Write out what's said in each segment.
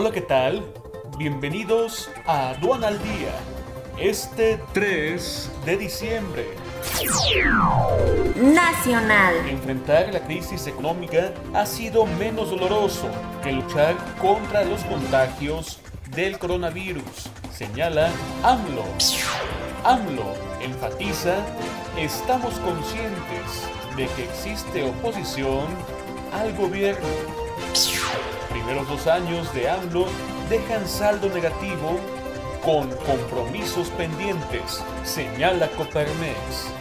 Hola, ¿qué tal? Bienvenidos a Aduana al Día, este 3 de diciembre. Nacional. Enfrentar la crisis económica ha sido menos doloroso que luchar contra los contagios del coronavirus, señala AMLO. AMLO enfatiza, estamos conscientes de que existe oposición al gobierno. Primeros dos años de AMLO dejan saldo negativo con compromisos pendientes, señala Coparmex.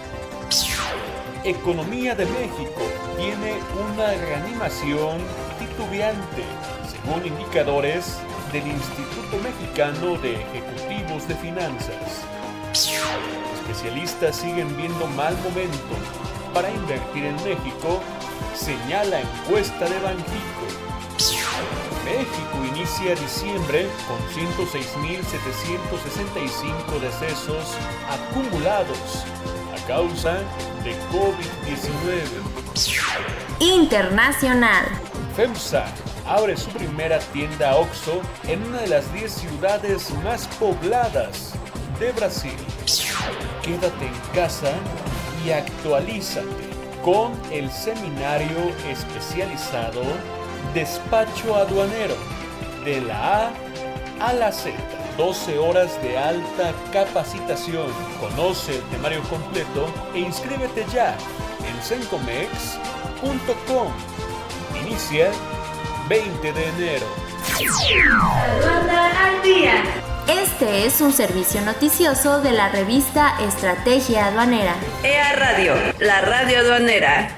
Economía de México tiene una reanimación titubeante, según indicadores del Instituto Mexicano de Ejecutivos de Finanzas. Especialistas siguen viendo mal momento para invertir en México, señala encuesta de Banjico. México inicia diciembre con 106.765 decesos acumulados a causa de COVID-19. Internacional. FEMSA abre su primera tienda OXO en una de las 10 ciudades más pobladas de Brasil. Quédate en casa y actualízate con el seminario especializado Despacho Aduanero de la A a la Z. 12 horas de alta capacitación. Conoce el temario completo e inscríbete ya en sencomex.com. Inicia 20 de enero. al día. Este es un servicio noticioso de la revista Estrategia Aduanera. EA Radio, la radio aduanera.